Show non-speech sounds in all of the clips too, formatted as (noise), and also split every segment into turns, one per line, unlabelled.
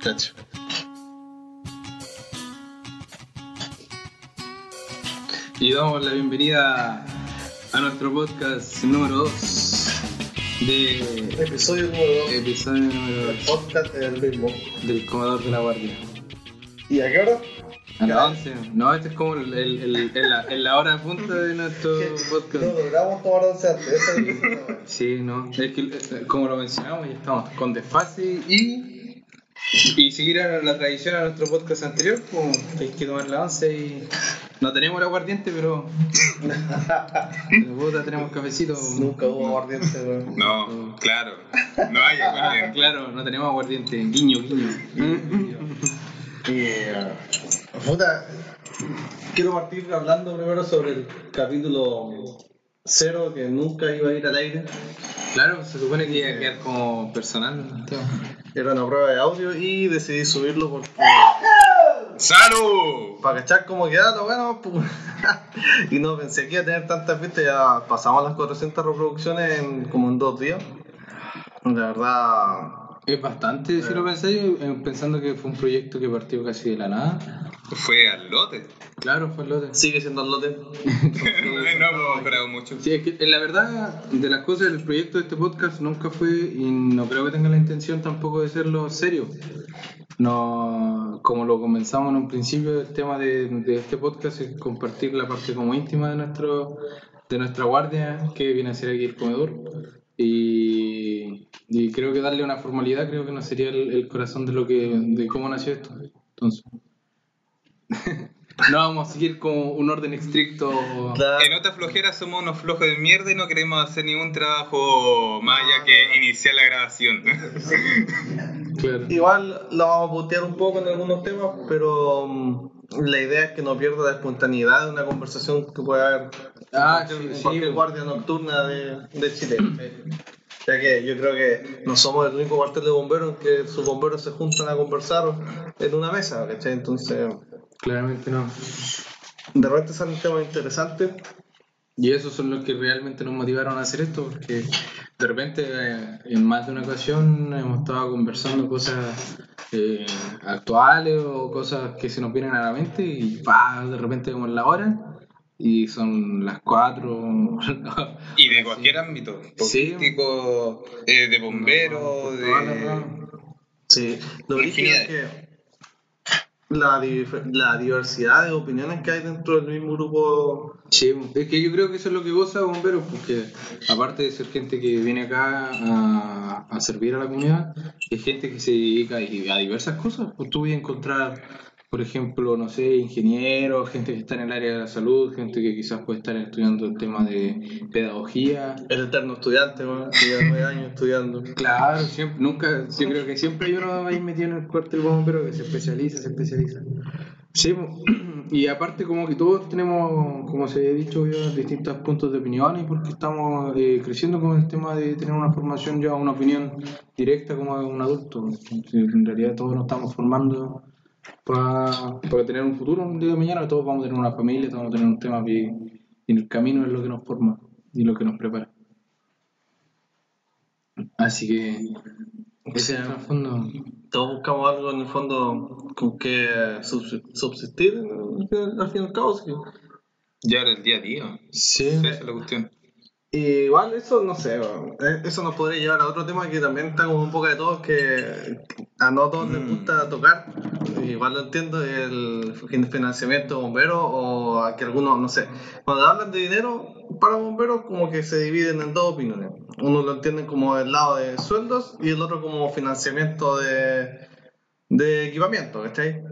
Cacho.
Y damos la bienvenida a nuestro podcast número 2 de
Episodio número 2
episodio número
del
2
podcast del ritmo.
del Comedor de la Guardia.
¿Y a qué hora?
A las 11. No, este es como el, el, el- el- la, la hora punta de nuestro (laughs)
No
podcast.
logramos tomar 11 antes. Es (laughs)
Sí, no. Es que, eh, como lo mencionamos, ya estamos con desfase y. Y seguir a la tradición a nuestro podcast anterior, pues hay que tomar la 11 y. No tenemos el aguardiente, pero. (laughs) pero puta, tenemos cafecito.
Nunca hubo aguardiente, weón.
No, claro. No hay aguardiente.
claro, no tenemos aguardiente. Guiño, guiño.
Y. eh, Puta. Quiero partir hablando primero sobre el capítulo 0 que nunca iba a ir al aire.
Claro, se supone que iba a quedar como personal.
Era una prueba de audio y decidí subirlo porque.
¡Salud!
Para cachar cómo quedaba, bueno, pues, (laughs) y no pensé que iba a tener tantas vistas, ya pasamos las 400 reproducciones en, como en dos días. La verdad,
Es bastante, si lo pensáis, eh, pensando que fue un proyecto que partió casi de la nada.
Fue al lote.
Claro, fue el lote.
sigue siendo el lote. (laughs)
no hemos mejorado mucho.
Sí, es que en la verdad, de las cosas del proyecto de este podcast nunca fue, y no creo que tenga la intención tampoco de serlo serio. No, como lo comenzamos en un principio, el tema de, de este podcast es compartir la parte como íntima de nuestro de nuestra guardia, que viene a ser aquí el comedor. Y, y creo que darle una formalidad creo que no sería el, el corazón de lo que de cómo nació esto. Entonces, (laughs) no vamos a seguir con un orden estricto.
La-
En otra flojera somos unos flojos de mierda y no queremos hacer ningún trabajo más allá que iniciar la grabación. (laughs)
Claro.
Igual la vamos a putear un poco en algunos temas, pero mm, la idea es que no pierda la espontaneidad de una conversación que puede haber
Ah,
en
sí,
en
sí,
cualquier
bo.
guardia nocturna de, de Chile. Ya que yo creo que no somos el único cuartel de bomberos en que sus bomberos se juntan a conversar en una mesa, ¿cachai? Entonces,
Claramente no.
de repente salen temas interesantes.
Y esos son los que realmente nos motivaron a hacer esto, porque de repente eh, en más de una ocasión hemos estado conversando cosas eh, actuales o cosas que se nos vienen a la mente y pa, de repente vemos la hora y son las cuatro.
y de cualquier ámbito.
Sí.
Político, eh, de bombero, de...
Sí, lo original es que la, la diversidad de opiniones que hay dentro del mismo grupo
Sí, es que yo creo que eso es lo que goza Bomberos, porque aparte de ser gente que viene acá a, a servir a la comunidad, es gente que se dedica a diversas cosas. Pues tú voy a encontrar, por ejemplo, no sé, ingenieros, gente que está en el área de la salud, gente que quizás puede estar estudiando el tema de pedagogía.
El eterno estudiante, que lleva nueve años estudiando.
Claro, siempre, nunca, yo creo que siempre hay uno ahí metido en el cuartel bombero que se especializa, se especializa. Sí, mo- (clears throat) y aparte como que todos tenemos, como se ha dicho ya, distintos puntos de opinión y porque estamos eh, creciendo con el tema de tener una formación ya, una opinión directa como un adulto. En realidad todos nos estamos formando para, para tener un futuro, un día de mañana todos vamos a tener una familia, todos vamos a tener un tema y en el camino es lo que nos forma y lo que nos prepara. Así que ese es el fondo.
Todos buscamos algo en el fondo con que subs- subsistir, al fin y al cabo. sí.
Y ahora el día a día.
Sí.
Esa es la cuestión.
Y igual eso, no sé, eh, eso nos podría llevar a otro tema que también está como un poco de todo, que a no todos les gusta tocar, igual lo entiendo, el financiamiento de bomberos o a que algunos, no sé, cuando hablan de dinero para bomberos como que se dividen en dos opiniones. Uno lo entienden como el lado de sueldos y el otro como financiamiento de, de equipamiento, ¿cachai?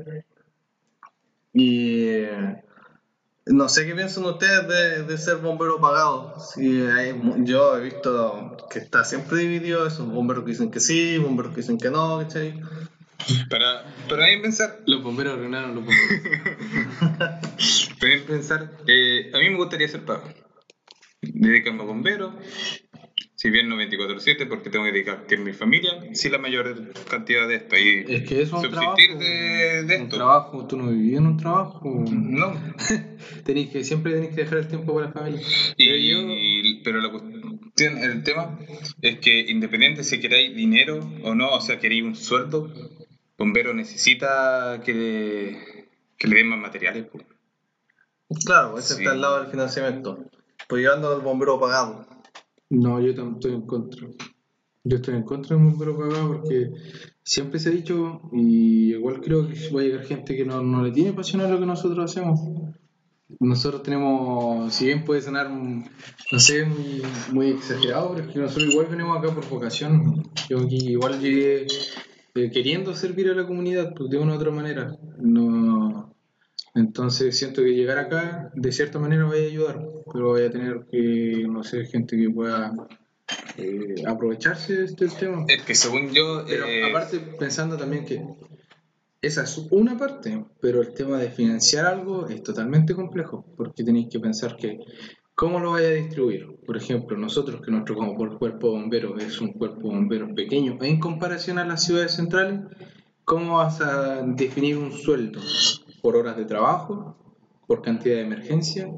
Y... no sé qué piensan ustedes de, ser bombero pagado. Sí, hay yo he visto que está siempre dividido eso. Bomberos que dicen que sí, bomberos que dicen que no, ¿cachai?
Para, para mí pensar,
Los bomberos arruinaron los bomberos. (laughs)
para pensar, eh, a mí me gustaría ser pago. Dedicarme a bomberos, si bien no 24-7 porque tengo que dedicar que es mi familia, sí la mayor cantidad de esto. Y
Es que es un trabajo.
subsistir de, de
Un
esto.
trabajo, tú no vivías en un trabajo.
No. (laughs)
Tenés que, siempre tenés que dejar el tiempo para la familia. Pero yo-
Y, pero la cuestión, el tema es que independiente si queréis dinero o no, o sea, queréis un sueldo, bombero necesita que le, que le den más materiales. pues.
Claro, ese
Sí.
está al lado del financiamiento. Pues llevando al bombero pagado.
No, yo también estoy en contra. Yo estoy en contra del bombero pagado porque siempre se ha dicho, y igual creo que va a llegar gente que no, no le tiene pasión a lo que nosotros hacemos. Nosotros tenemos, si bien puede sonar, no sé, muy, muy exagerado, pero es que nosotros igual venimos acá por vocación. Yo aquí igual llegué queriendo servir a la comunidad, pues de una u otra manera. No, entonces siento que llegar acá de cierta manera vaya a ayudar, pero voy a tener que, no sé, gente que pueda eh, aprovecharse de este tema.
Es que según yo,
Pero
eh,
aparte pensando también que esa es una parte, pero el tema de financiar algo es totalmente complejo, porque tenéis que pensar que cómo lo vaya a distribuir. Por ejemplo, nosotros que nuestro cuerpo bombero es un cuerpo bombero pequeño en comparación a las ciudades centrales, ¿cómo vas a definir un sueldo? ¿Por horas de trabajo? ¿Por cantidad de emergencia?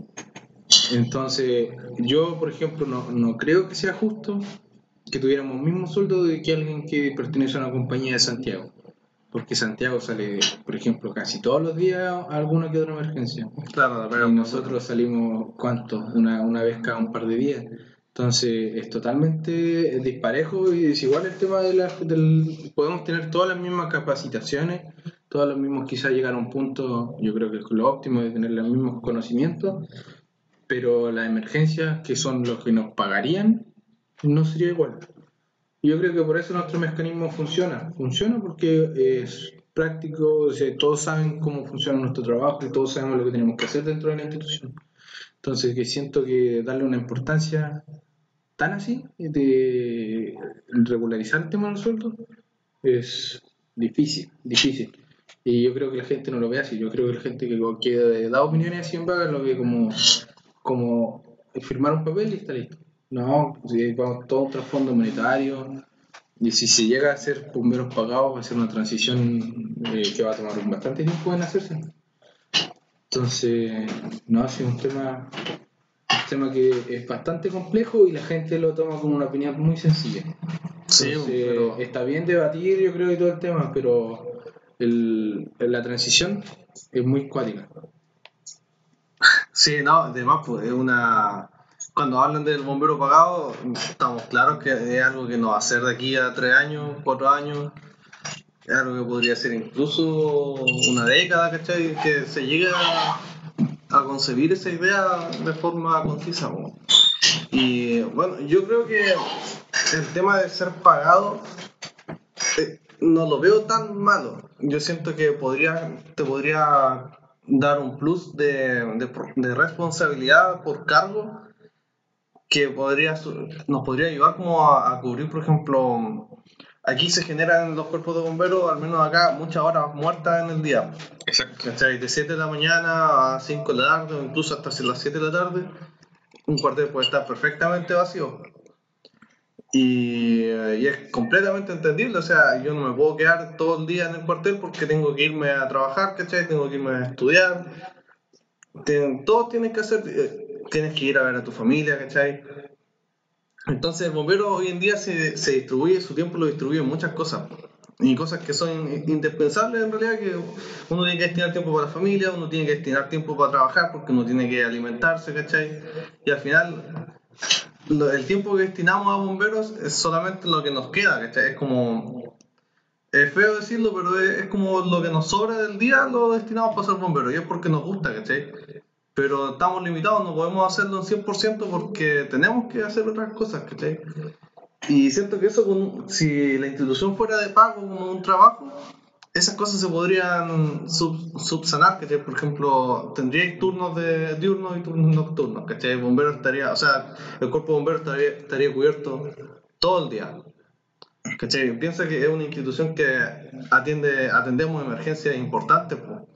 Entonces, yo, por ejemplo, no, no creo que sea justo que tuviéramos el mismo sueldo de que alguien que pertenece a una compañía de Santiago. Porque Santiago sale, por ejemplo, casi todos los días a alguna que otra emergencia.
Claro,
Y nosotros salimos, ¿cuánto? Una, una vez cada un par de días. Entonces es totalmente disparejo y desigual el tema de la, del... Podemos tener todas las mismas capacitaciones, todos los mismos quizás llegar a un punto, yo creo que es lo óptimo de tener los mismos conocimientos, pero las emergencias, que son los que nos pagarían, no sería igual. Yo creo que por eso nuestro mecanismo funciona. Funciona porque es práctico, o sea, todos saben cómo funciona nuestro trabajo y todos sabemos lo que tenemos que hacer dentro de la institución. Entonces, que siento que darle una importancia tan así de regularizar el tema del sueldo es difícil, difícil. Y yo creo que la gente no lo ve así. Yo creo que la gente que, que da opiniones así en vaga lo ve como, como firmar un papel y está listo. No, si vamos todo un trasfondo monetario. Y si se llega a hacer bomberos pagados, va a ser una transición eh, que va a tomar bastante tiempo en hacerse. Entonces, no, sido un tema, un tema que es bastante complejo y la gente lo toma como una opinión muy sencilla.
Sí,
Entonces,
pero-
está bien debatir, yo creo, y todo el tema, pero el, la transición es muy cuática.
Sí, no, además, pues es una. Cuando hablan del bombero pagado, estamos claros que es algo que no va a ser de aquí a tres años, cuatro años. Es algo que podría ser incluso una década, ¿cachai? Que se llegue a, concebir esa idea de forma concisa. Y bueno, yo creo que el tema de ser pagado eh, no lo veo tan malo. Yo siento que podría, te podría dar un plus de, de responsabilidad por cargo que podría, nos podría ayudar como a, a cubrir, por ejemplo, aquí se generan en los cuerpos de bomberos, al menos acá, muchas horas muertas en el día.
exacto.
¿Cachai? De 7 de la mañana a 5 de la tarde, o incluso hasta las 7 de la tarde, un cuartel puede estar perfectamente vacío. Y, y es completamente entendible, o sea, yo no me puedo quedar todo el día en el cuartel porque tengo que irme a trabajar, ¿cachai? Tengo que irme a estudiar. Ten- todos tienen que hacer, eh, tienes que ir a ver a tu familia, ¿cachai? Entonces el bombero hoy en día se, se distribuye, su tiempo lo distribuye en muchas cosas. Y cosas que son indispensables en realidad, que uno tiene que destinar tiempo para la familia, uno tiene que destinar tiempo para trabajar, porque uno tiene que alimentarse, ¿cachai? Y al final, el tiempo que destinamos a bomberos es solamente lo que nos queda, ¿cachai? Es como... Es feo decirlo, pero es, es como lo que nos sobra del día lo destinamos para ser bomberos, y es porque nos gusta, ¿cachai? Pero estamos limitados, no podemos hacerlo en 100% porque tenemos que hacer otras cosas, ¿cachai? Y siento que eso, con- si la institución fuera de pago como un trabajo, esas cosas se podrían sub- subsanar, ¿cachai? Por ejemplo, tendríais turnos de diurnos y turnos nocturnos, ¿cachai? El bombero estaría, o sea, el cuerpo de bomberos estaría, estaría cubierto todo el día. ¿Cachai? Piensa que es una institución que atiende, atendemos emergencias importantes, po.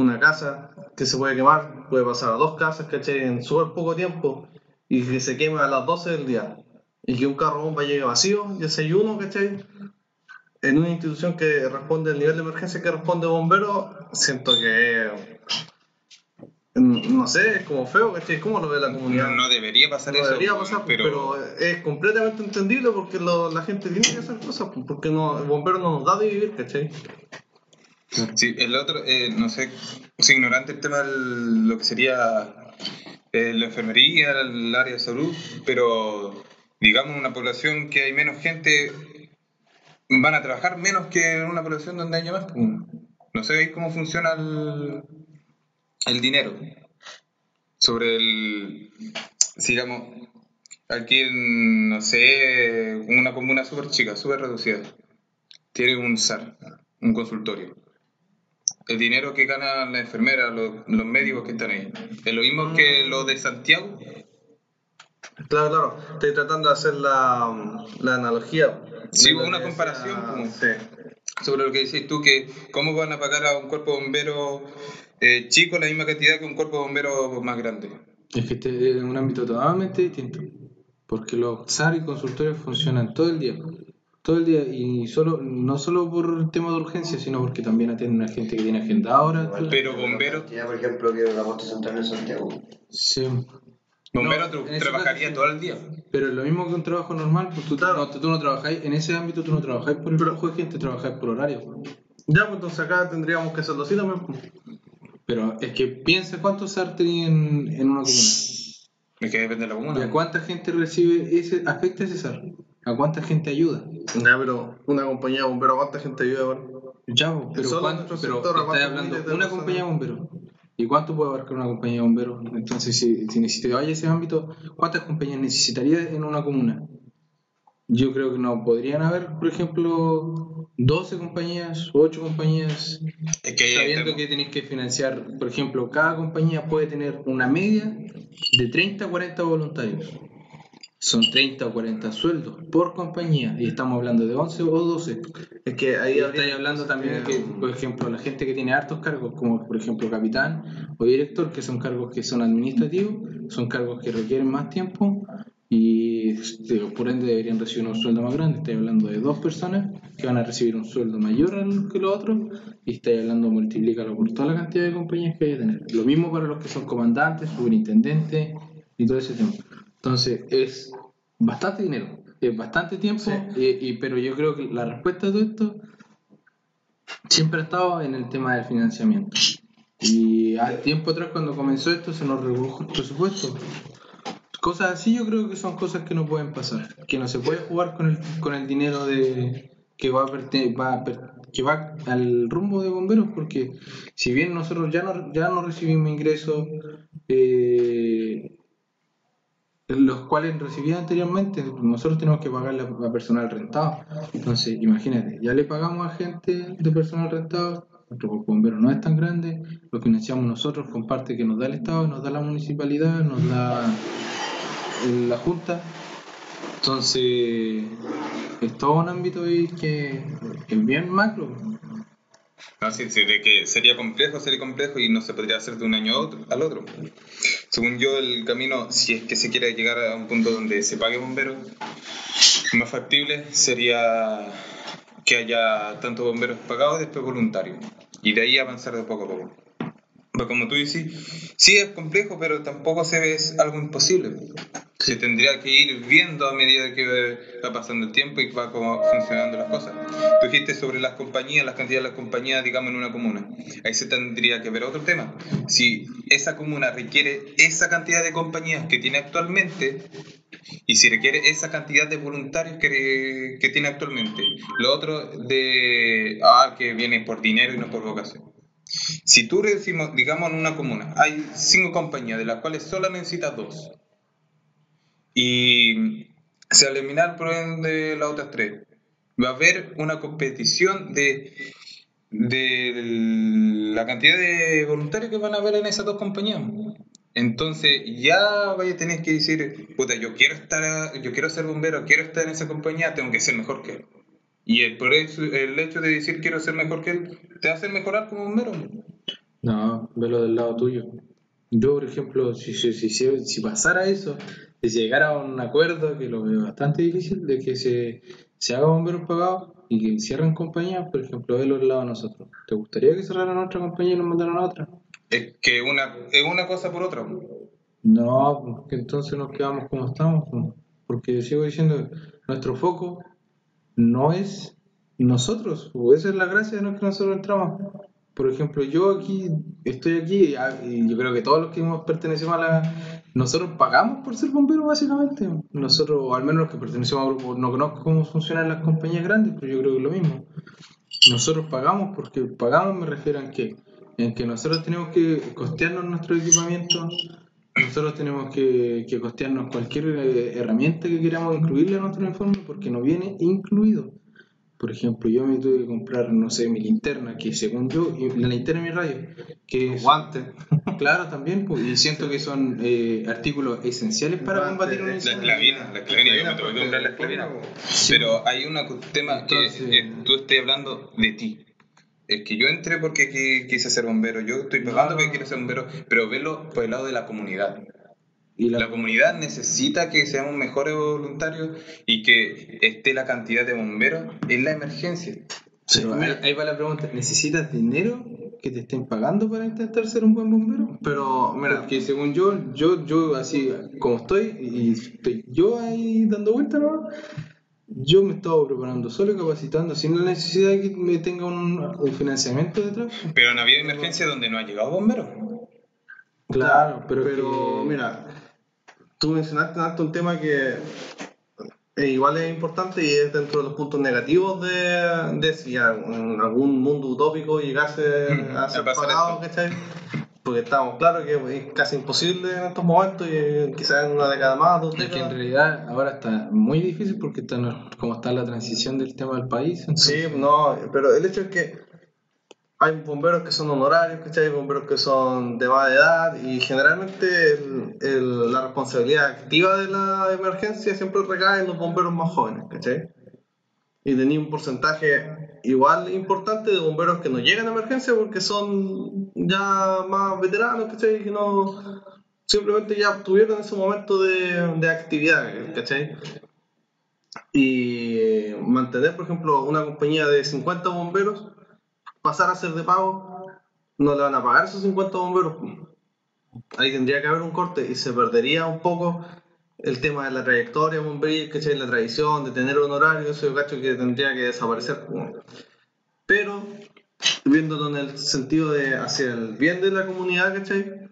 Una casa que se puede quemar, puede pasar a dos casas, ¿cachai? En súper poco tiempo y que se queme a las 12 del día y que un carro bomba llegue vacío, ya hay uno, ¿cachai? En una institución que responde al nivel de emergencia que responde bombero, siento que mm, no sé, es como feo, ¿cachai? ¿Cómo lo ve la comunidad?
No, no debería pasar
No
eso.
debería pasar,
pero,
pero... es completamente entendible porque lo- la gente tiene que hacer cosas, porque no, el bombero no nos da de vivir, ¿cachai?
Sí, el otro, eh, no sé, es ignorante el tema de lo que sería eh, la enfermería, el área de salud, pero digamos una población que hay menos gente, van a trabajar menos que en una población donde haya más. pues. No sé cómo funciona el, el dinero. Sobre el, digamos, aquí en, no sé, una comuna súper chica, súper reducida, tiene un SAR, un consultorio. El dinero que ganan las enfermeras, los, los médicos que están ahí, es lo mismo que lo de Santiago.
Claro, claro. Estoy tratando de hacer la, la analogía.
Sí, una comparación, como-
Sí.
sobre lo que decís tú, que cómo van a pagar a un cuerpo de bombero eh, chico la misma cantidad que un cuerpo de bombero más grande.
Es que este es un ámbito totalmente distinto. Porque los SAR y consultorios funcionan todo el día. Todo el día. Y solo no solo por el tema de urgencia, sino porque también atienden a gente que tiene agenda ahora.
Pero bombero,
Ya, por ejemplo, que la posta central en Santiago.
Sí.
bombero
No,
trabajaría
caso
todo el día.
Pero es lo mismo que un trabajo normal, pues tú,
Claro.
no, tú no trabajáis, en ese ámbito tú no trabajáis por el flujo de gente, trabajáis por horario.
Ya, pues entonces acá tendríamos que hacerlo así también. pues.
Pero es que piensa cuántos SAR en, en una comuna.
Es que depende de la
¿Y a
comuna.
cuánta gente recibe ese, afecta ese SAR? ¿A cuánta gente ayuda?
Ya, pero una compañía de bomberos, ¿cuánta gente ayuda ahora?
Ya, pero,
Solo
¿cuánto- pero
sector, ¿a
estás hablando de una compañía de bomberos. ¿Y cuánto puede abarcar una compañía de bomberos? Entonces, si, si, a ese ámbito, ¿cuántas compañías necesitarías en una comuna? Yo creo que no podrían haber, por ejemplo, 12 compañías, 8 compañías,
Es que
sabiendo que tenéis que financiar, por ejemplo, cada compañía puede tener una media de 30 a 40 voluntarios. Son 30 o 40 sueldos por compañía y estamos hablando de 11 o 12.
Es que ahí
estáis hablando también que, por ejemplo, la gente que tiene hartos cargos, como por ejemplo capitán o director, que son cargos que son administrativos, son cargos que requieren más tiempo y este, por ende deberían recibir un sueldo más grande. Estáis hablando de dos personas que van a recibir un sueldo mayor que los otros y estáis hablando, multiplícalo por toda la cantidad de compañías que hay que tener. Lo mismo para los que son comandantes, superintendentes y todo ese tema. Entonces, es bastante dinero, es bastante tiempo,
Sí.
y, y- pero yo creo que la respuesta a todo esto siempre ha estado en el tema del financiamiento. Y al tiempo atrás, cuando comenzó esto, se nos redujo el presupuesto. Cosas así yo creo que son cosas que no pueden pasar, que no se puede jugar con el, con el dinero de que va, a va a per- que va al rumbo de bomberos, porque si bien nosotros ya no, ya no recibimos ingresos, eh, los cuales recibía anteriormente, nosotros tenemos que pagarle a personal rentado. Entonces, imagínate, ya le pagamos a gente de personal rentado, nuestro bombero no es tan grande, lo financiamos nosotros con parte que nos da el Estado, nos da la municipalidad, nos da la Junta. Entonces, es todo un ámbito ahí que es bien macro.
No, sí, sí, de que sería complejo, sería complejo y no se podría hacer de un año al otro. Según yo, el camino, si es que se quiere llegar a un punto donde se pague bomberos, más factible sería que haya tanto bomberos pagados y después voluntarios. Y de ahí avanzar de poco a poco. Como tú dices, sí es complejo, pero tampoco se ve es algo imposible. Se tendría que ir viendo a medida que va pasando el tiempo y va como funcionando las cosas. Tú dijiste sobre las compañías, las cantidades de las compañías, digamos, en una comuna. Ahí se tendría que ver otro tema. Si esa comuna requiere esa cantidad de compañías que tiene actualmente y si requiere esa cantidad de voluntarios que, que tiene actualmente. Lo otro de, ah, que viene por dinero y no por vocación. Si tú decimos, digamos en una comuna, hay cinco compañías, de las cuales solo necesitas dos. Y se eliminar por ende las otras tres. Va a haber una competición de, de la cantidad de voluntarios que van a haber en esas dos compañías. Entonces ya vaya a tener que decir, puta, yo quiero estar, yo quiero ser bombero, quiero estar en esa compañía, tengo que ser mejor que él. Y el, por eso, el hecho de decir quiero ser mejor que él, te hace mejorar como bombero.
No, velo del lado tuyo. Yo, por ejemplo, si, si, si, si, si pasara eso, de llegara a un acuerdo, que lo veo bastante difícil, de que se, se haga bomberos pagados y que cierren compañías, por ejemplo, velo del lado de nosotros. ¿Te gustaría que cerraran otra compañía y nos mandaran a otra?
Es que una, es una cosa por otra.
No, pues, entonces nos quedamos como estamos. pues. Porque sigo diciendo, nuestro foco no es nosotros. pues, Esa es la gracia de lo que nosotros entramos. por ejemplo, yo aquí estoy aquí ah, y yo creo que todos los que hemos pertenecemos a la... Nosotros pagamos por ser bomberos básicamente. Nosotros, o al menos los que pertenecemos a grupos, no conozco cómo funcionan las compañías grandes, pero yo creo que es lo mismo. Nosotros pagamos porque pagamos me refiero a que, en que nosotros tenemos que costearnos nuestro equipamiento, nosotros tenemos que, que costearnos cualquier eh, herramienta que queramos incluirle a nuestro informe porque no viene incluido. Por ejemplo, yo me tuve que comprar, no sé, mi linterna, que según yo, y la linterna de mi radio, que es-
Guantes.
claro también, pues, y siento que son eh, artículos esenciales para
Guantes,
combatir un
la
La
incendio.
esclavina, la esclavina, yo me tuve que comprar la esclavina. Pero hay un tema que
Entonces-
eh, tú estás hablando de ti. Es que yo entré porque qui- quise ser bombero, yo estoy pagando porque quiero ser bombero, pero velo por el lado de la comunidad.
Y la-
La comunidad necesita que seamos mejores voluntarios y que esté la cantidad de bomberos en la emergencia.
pero ahí, ahí va la pregunta, ¿necesitas dinero que te estén pagando para intentar ser un buen bombero?
Pero, mira,
Porque según yo, yo, yo así como estoy, y estoy yo ahí dando vueltas, ¿no? Yo me estaba preparando solo y capacitando sin la necesidad de que me tenga un, un financiamiento detrás.
Pero no había emergencia donde no ha llegado bomberos.
Claro, pero,
pero
que-
mira, tú mencionaste antes un tema que eh, igual es importante y es dentro de los puntos negativos de, de si en algún mundo utópico llegase (laughs) a ser pagado, ¿cachai? Porque estamos claros que es casi imposible en estos momentos y quizás en una década más, dos
Es que en
décadas.
realidad ahora está muy difícil porque está, como está la transición del tema del país. entonces-
Sí, no, pero el hecho es que hay bomberos que son honorarios, ¿cachai? Hay bomberos que son de más edad y generalmente el- el- la responsabilidad activa de la emergencia siempre recae en los bomberos más jóvenes, ¿cachai? Y tenía un porcentaje igual importante de bomberos que no llegan a emergencia porque son ya más veteranos, ¿cachai? Que no simplemente ya tuvieron ese momento de, de actividad, y mantener, por ejemplo, una compañía de 50 bomberos, pasar a ser de pago, no le van a pagar esos 50 bomberos. Ahí tendría que haber un corte y se perdería un poco el tema de la trayectoria ¿cachai? La tradición de tener un horario, eso yo cacho que tendría que desaparecer. Pero, viéndolo en el sentido de hacia el bien de la comunidad, ¿cachai?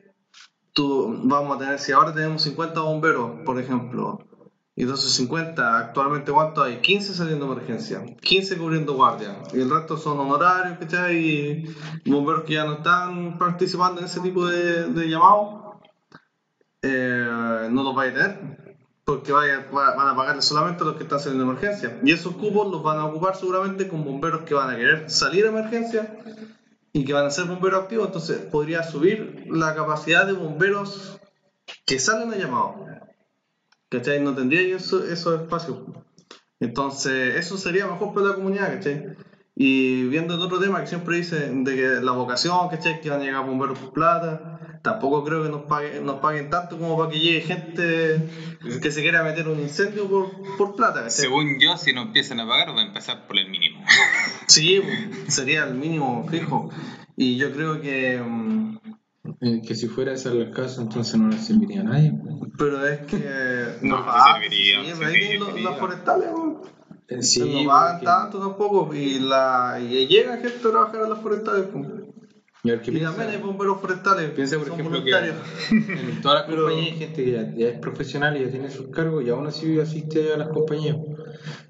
Tú, vamos a tener, si ahora tenemos 50 bomberos, por ejemplo, y esos 50, actualmente ¿cuánto hay? 15 saliendo de emergencia, 15 cubriendo guardia, y el resto son honorarios, ¿cachai? Y bomberos que ya no están participando en ese tipo de, de llamados, eh, no los vaya a tener, porque vaya- va- van a pagarle solamente a los que están saliendo de emergencia. Y esos cupos los van a ocupar seguramente con bomberos que van a querer salir a emergencia y que van a ser bomberos activos, entonces podría subir la capacidad de bomberos que salen a llamado. ¿Cachai? No tendría yo eso- esos espacios. Entonces, eso sería mejor para la comunidad, ¿cachai? Y viendo el otro tema que siempre dicen de que la vocación, ¿cachai? Que van a llegar bomberos por plata, tampoco creo que nos paguen, nos paguen tanto como para que llegue gente que se quiera meter un incendio por, por plata, ¿cachai?
Según yo, si no empiezan a pagar, va a empezar por el mínimo. (laughs)
Sí, pues, sería el mínimo fijo. Y yo creo que... mm,
Eh, que si fuera esa el caso, entonces no le serviría a nadie.
Pero es que...
No, (laughs)
ah,
sí serviría,
sí, los-
serviría.
las forestales, ¿no? Sí, no pagan
porque-
tanto tampoco y, la, y llega gente a trabajar a las forestales. pues.
Y, ¿qué
Y
piensa?
también hay bomberos forestales.
Piensa, por ejemplo, que en todas las (laughs) compañías hay gente que ya, ya es profesional y ya tiene sus cargos y aún así asiste a las compañías.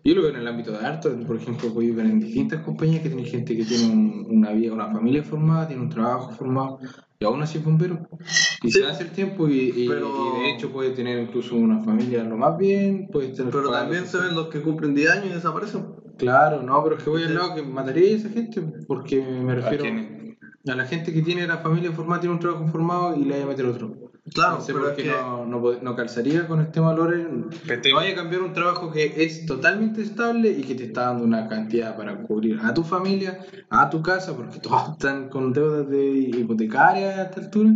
Yo lo veo en el ámbito de harto, por ejemplo, voy ver en distintas compañías que tienen gente que tiene un- una vida, una familia formada, tiene un trabajo formado y aún así es bombero. Y
Sí.
se hace el tiempo y, y-
Pero-
y de hecho puede tener incluso una familia lo más bien, puede tener
Pero también se ven los que cumplen 10 años y desaparecen.
Claro, no, pero es que voy al lado que mataría a esa gente porque me refiero a la gente que tiene la familia formada, tiene un trabajo formado y le vaya a meter otro.
Claro,
no sé
pero
por
es
qué
que-
no, no, calzaría con el tema Loren.
Pero te-
No vaya a cambiar un trabajo que es totalmente estable y que te está dando una cantidad para cubrir a tu familia, a tu casa, porque todos están con deudas de hipotecarias a esta altura.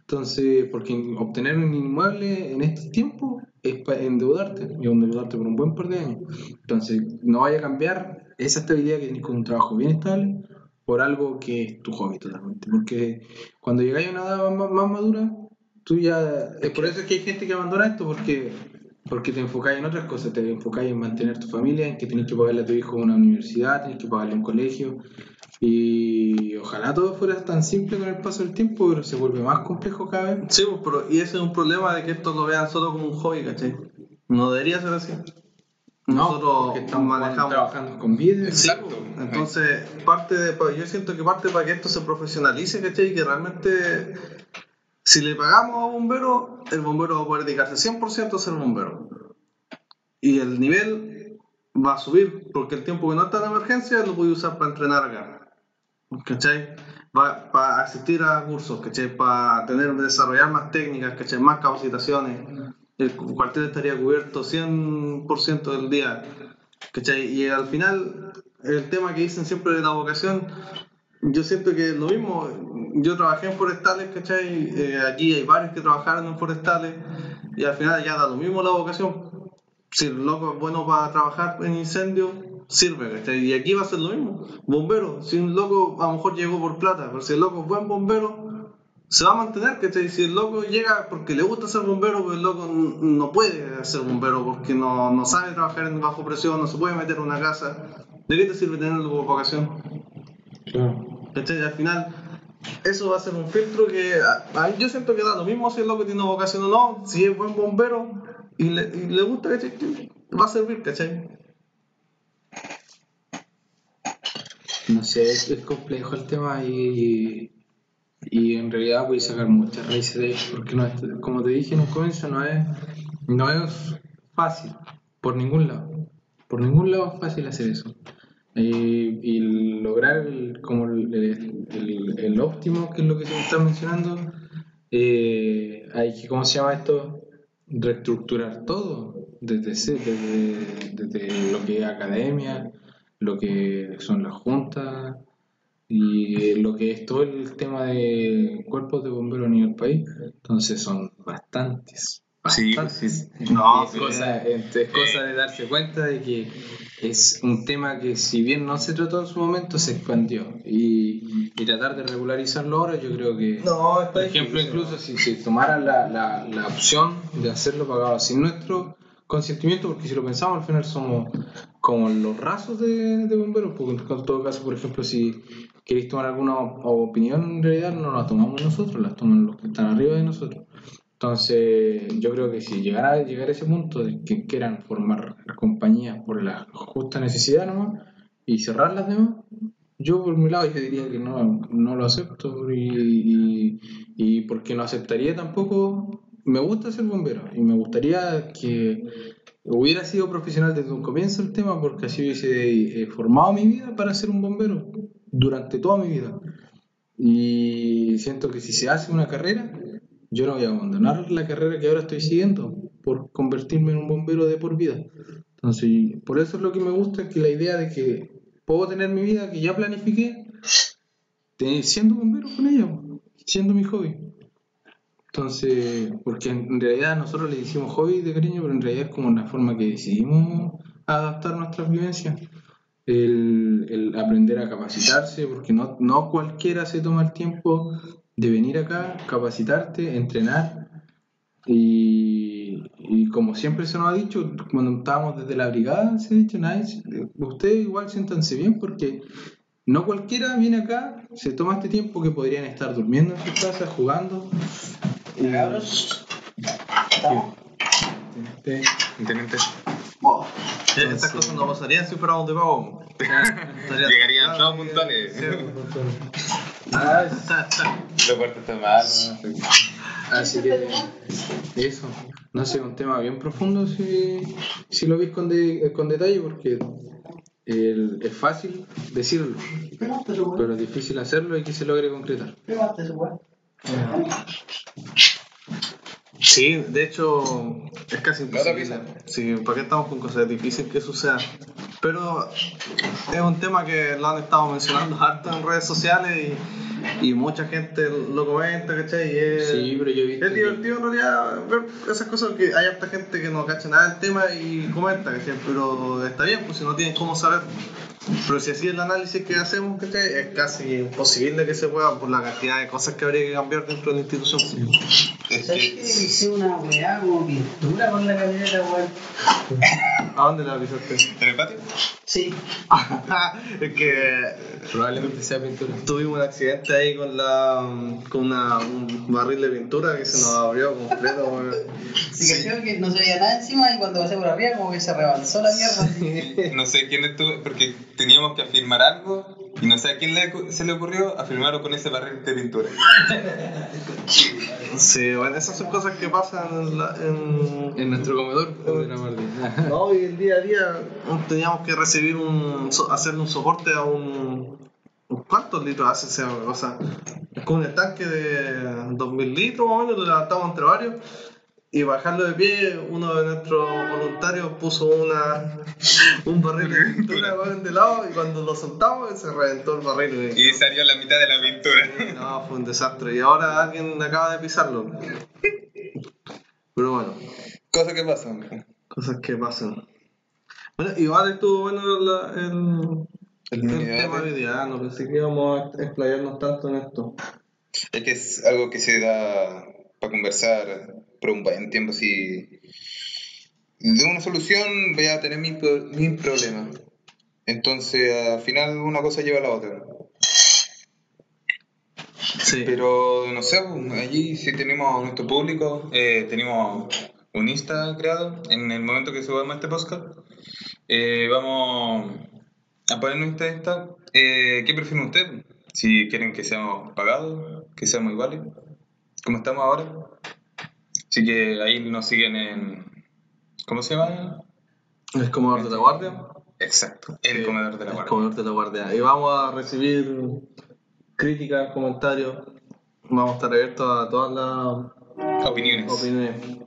Entonces, porque obtener un inmueble en estos tiempos es para endeudarte y endeudarte por un buen par de años. Entonces, no vaya a cambiar esa estabilidad que tienes con un trabajo bien estable por algo que es tu hobby totalmente. Porque cuando llegáis a una edad más, más madura, tú ya... Es por eso es que hay gente que abandona esto, porque, porque te enfocáis en otras cosas, te enfocáis en mantener tu familia, en que tenés que pagarle a tu hijo una universidad, tenés que pagarle un colegio, y, ojalá todo fuera tan simple con el paso del tiempo, pero se vuelve más complejo cada vez.
Sí, pues, pero, y ese es un problema de que esto lo vean solo como un hobby, ¿cachai? No debería ser así. Nosotros
porque estamos
manejamos.
trabajando con.
Sí,
Exacto.
entonces, parte de, yo siento que parte para que esto se profesionalice, ¿cachai? Y que realmente, si le pagamos a bombero, el bombero va a poder dedicarse 100% a ser bombero. Y el nivel va a subir, porque el tiempo que no está en emergencia lo puede usar para entrenar acá. ¿Cachai? Para asistir a cursos, ¿cachai? Para tener, desarrollar más técnicas, ¿cachai? Más capacitaciones. El cu- cuartel estaría cubierto 100% del día, ¿cachai? Y al final, el tema que dicen siempre de la vocación, yo siento que es lo mismo. Yo trabajé en forestales, ¿cachai? Eh, aquí hay varios que trabajaron en forestales y al final ya da lo mismo la vocación. Si el loco es bueno para trabajar en incendio, sirve, ¿cachai? Y aquí va a ser lo mismo. Bombero, si un loco a lo mejor llegó por plata, pero si el loco es buen bombero, se va a mantener, ¿cachai? Si el loco llega porque le gusta ser bombero, pues el loco no puede ser bombero porque no, no sabe trabajar en bajo presión, no se puede meter en una casa. ¿De qué te sirve tenerlo como vocación?
Claro.
¿Cachai? Al final, eso va a ser un filtro que yo siento que da lo mismo si el loco tiene vocación o no, si es buen bombero y le, le gusta, ¿cachai? Va a servir, ¿cachai?
No sé, es, complejo el tema y, y en realidad voy a sacar muchas raíces de ahí, porque no es- como te dije en un comienzo, no es, no es fácil, por ningún lado. Por ningún lado es fácil hacer eso. Y, y lograr el, como el, el- el- el óptimo, que es lo que se está mencionando, eh, hay que, ¿cómo se llama esto? Reestructurar todo, desde, desde, desde lo que es academia, lo que son las juntas y lo que es todo el tema de cuerpos de bomberos a nivel país. Entonces son bastantes.
Sí.
No, (laughs)
es, cosa, es, es cosa de darse cuenta de que es un tema que si bien no se trató en su momento, se expandió. Y, y tratar de regularizarlo ahora yo creo que...
No, está
Por ejemplo, incluso si se tomara la, la, la opción de hacerlo pagado sin nuestro consentimiento, porque si lo pensamos, al final somos como los rasos de, de bomberos, porque en todo caso, por ejemplo, si queréis tomar alguna opinión, en realidad no la tomamos nosotros, las toman los que están arriba de nosotros. Entonces, yo creo que si llegara a llegar a ese punto de que quieran formar compañías por la justa necesidad nomás y cerrar las yo por mi lado yo diría que no, no lo acepto y, y, y porque no aceptaría tampoco, me gusta ser bombero y me gustaría que hubiera sido profesional desde un comienzo el tema porque así hubiese eh, formado mi vida para ser un bombero durante toda mi vida. Y siento que si se hace una carrera, yo no voy a abandonar la carrera que ahora estoy siguiendo por convertirme en un bombero de por vida. Entonces, por eso es lo que me gusta, que la idea de que puedo tener mi vida que ya planifiqué, siendo bombero con ella, siendo mi hobby. Entonces, porque en realidad nosotros le decimos hobby de cariño, pero en realidad es como una forma que decidimos adaptar nuestras vivencias. El, el aprender a capacitarse, porque no, no cualquiera se toma el tiempo de venir acá, capacitarte, entrenar. Y, y como siempre se nos ha dicho, cuando estábamos desde la brigada, se ha dicho, nice, ustedes igual siéntanse bien porque no cualquiera viene acá, se toma este tiempo que podrían estar durmiendo en sus casas, jugando. Y.
Wow. Estas cosas no pasarían si fuéramos de pago. Estaría-
Llegarían todos.
Sí.
ah, (laughs)
Lo mal.
Así que eso, no sé, un tema bien profundo si, si lo veis con, de- con detalle porque el- es fácil decirlo, pero es difícil hacerlo y que se logre concretar.
Sí, de hecho, es casi imposible. Sí, ¿para qué estamos con cosas? Es difícil que suceda. Pero es un tema que lo han estado mencionando harto en redes sociales y, y mucha gente lo comenta, ¿cachai? Y es,
Sí, pero yo he visto
es divertido en realidad ver esas cosas que hay harta gente que no cacha nada del tema y comenta, ¿cachai? Pero está bien, pues si no tienen cómo saber. Pero si así es el análisis que hacemos, es casi imposible que se pueda por la cantidad de cosas que habría que cambiar dentro de la institución.
Es
¿Sabes que
que
hice una weá como pintura con la camioneta, weón?
¿A dónde la pisaste?
¿En el patio?
Sí. (laughs)
es que
Probablemente sea pintura.
tuvimos un accidente ahí con la con una, un barril de pintura que se nos abrió completo. weón.
Se cayó que no se veía nada encima y cuando pasé por arriba como que se rebalsó la mierda.
No sé quién estuvo, porque teníamos que afirmar algo y no sé a quién le- se le ocurrió afirmarlo con ese barril de pintura. (laughs)
Sí, bueno, esas son cosas que pasan en, la- en,
En nuestro comedor. (laughs)
No, y el día a día teníamos que recibir un, hacerle un soporte a un, ¿cuántos litros hace esa cosa? Es como un estanque de 2000 litros más o menos, lo levantamos entre varios y bajarlo de pie, uno de nuestros voluntarios puso una, un barril de pintura (laughs) de lado y cuando lo soltamos se reventó el barril.
Y salió la mitad de la pintura.
No, fue un desastre y ahora alguien acaba de pisarlo. Pero bueno.
Cosa que pasa.
Cosas que pasan. Bueno, igual estuvo bueno la- el,
El
tema de hoy día, no pensé que íbamos a explayarnos tanto en esto.
Es que es algo que se da para conversar por un buen tiempo. Si de una solución voy a tener pro- mil problemas. Entonces, al final, una cosa lleva a la otra.
Sí.
Pero no sé, pues, allí sí tenemos nuestro público, eh, tenemos un Insta creado en el momento que subamos este podcast. Eh, vamos a poner nuestra Insta. Eh, ¿Qué prefieren ustedes? Si quieren que seamos pagados, que seamos iguales, como estamos ahora. Así que ahí nos siguen en. ¿Cómo se llama?
El comedor de la guardia.
Exacto, el comedor de la
El
guardia.
comedor de la guardia. Y vamos a recibir críticas, comentarios. Vamos a estar abiertos a todas las
Opiniones.
opiniones.